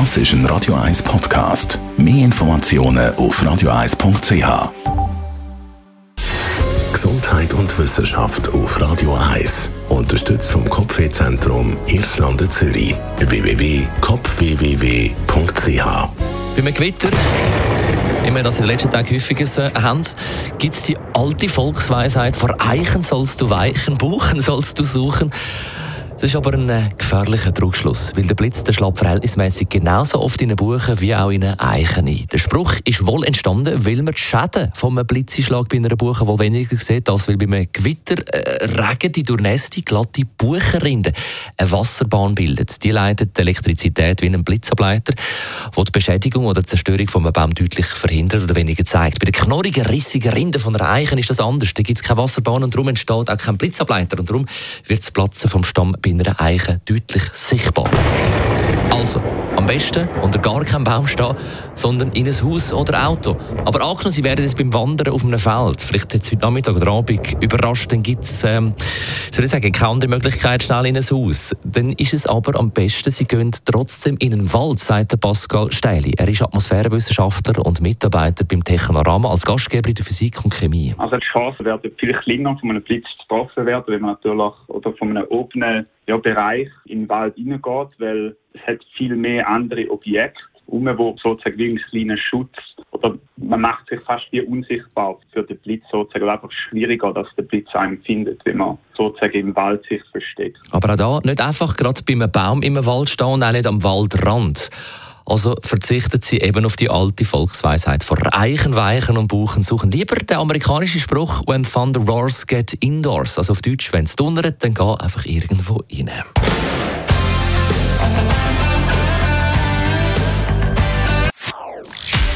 Das ist ein Radio 1 Podcast. Mehr Informationen auf radio1.ch. Gesundheit und Wissenschaft auf Radio 1. Unterstützt vom Kopfwehzentrum Irlande Zürich. www.kopfwww.ch Bei einem Gewitter, wie wir das in den letzten Tagen häufiger haben, gibt es die alte Volksweisheit, vor Eichen sollst du weichen, Buchen sollst du suchen. Das ist aber ein äh, gefährlicher Trugschluss, weil der Blitz der schlägt verhältnismäßig genauso oft in einen Buchen wie auch in einen Eichen ein. Der Spruch ist wohl entstanden, weil man die Schäden von einem Blitzeinschlag bei einer Buche wohl weniger sieht, als weil bei einem Gewitter äh, Regen die durchnässte, glatte Buchenrinde eine Wasserbahn bildet. Die leitet die Elektrizität wie ein Blitzableiter, wo die Beschädigung oder die Zerstörung von einem Baum deutlich verhindert oder weniger zeigt. Bei den knorrigen, rissigen Rinden von einer Eichen ist das anders. Da gibt es keine Wasserbahn und darum entsteht auch kein Blitzableiter und darum wird das Platzen vom Stamm bei einer Eiche deutlich sichtbar. Also, am besten unter gar keinem Baum stehen, sondern in ein Haus oder Auto. Aber angenommen, Sie werden jetzt beim Wandern auf einem Feld, vielleicht jetzt heute Nachmittag oder Abend überrascht, dann gibt es, ähm, soll ich sagen, keine andere Möglichkeit schnell in ein Haus. Dann ist es aber am besten, Sie gehen trotzdem in einen Wald, sagt Pascal Steili. Er ist Atmosphärenwissenschaftler und Mitarbeiter beim Technorama als Gastgeber in der Physik und Chemie. Also die Chance werden viel kleiner, von einem Blitz getroffen werden, wenn man natürlich oder von einem offenen ja, Bereich in den Wald hineingeht, weil es hat viel mehr andere Objekte um, wo sozusagen wie ein kleiner Schutz oder man macht sich fast wie unsichtbar für den Blitz sozusagen, einfach schwieriger, dass der Blitz einen findet, wenn man sozusagen im Wald sich versteckt. Aber auch da nicht einfach gerade bei einem Baum im Wald stehen, auch nicht am Waldrand. Also verzichtet sie eben auf die alte Volksweisheit. Vor Eichen, Weichen und Buchen suchen. Lieber der amerikanische Spruch, when thunder roars, get indoors. Also auf Deutsch, wenn es donnert, dann geh einfach irgendwo rein.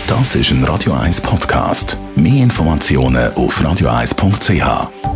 Das ist ein Radio 1 Podcast. Mehr Informationen auf radio1.ch.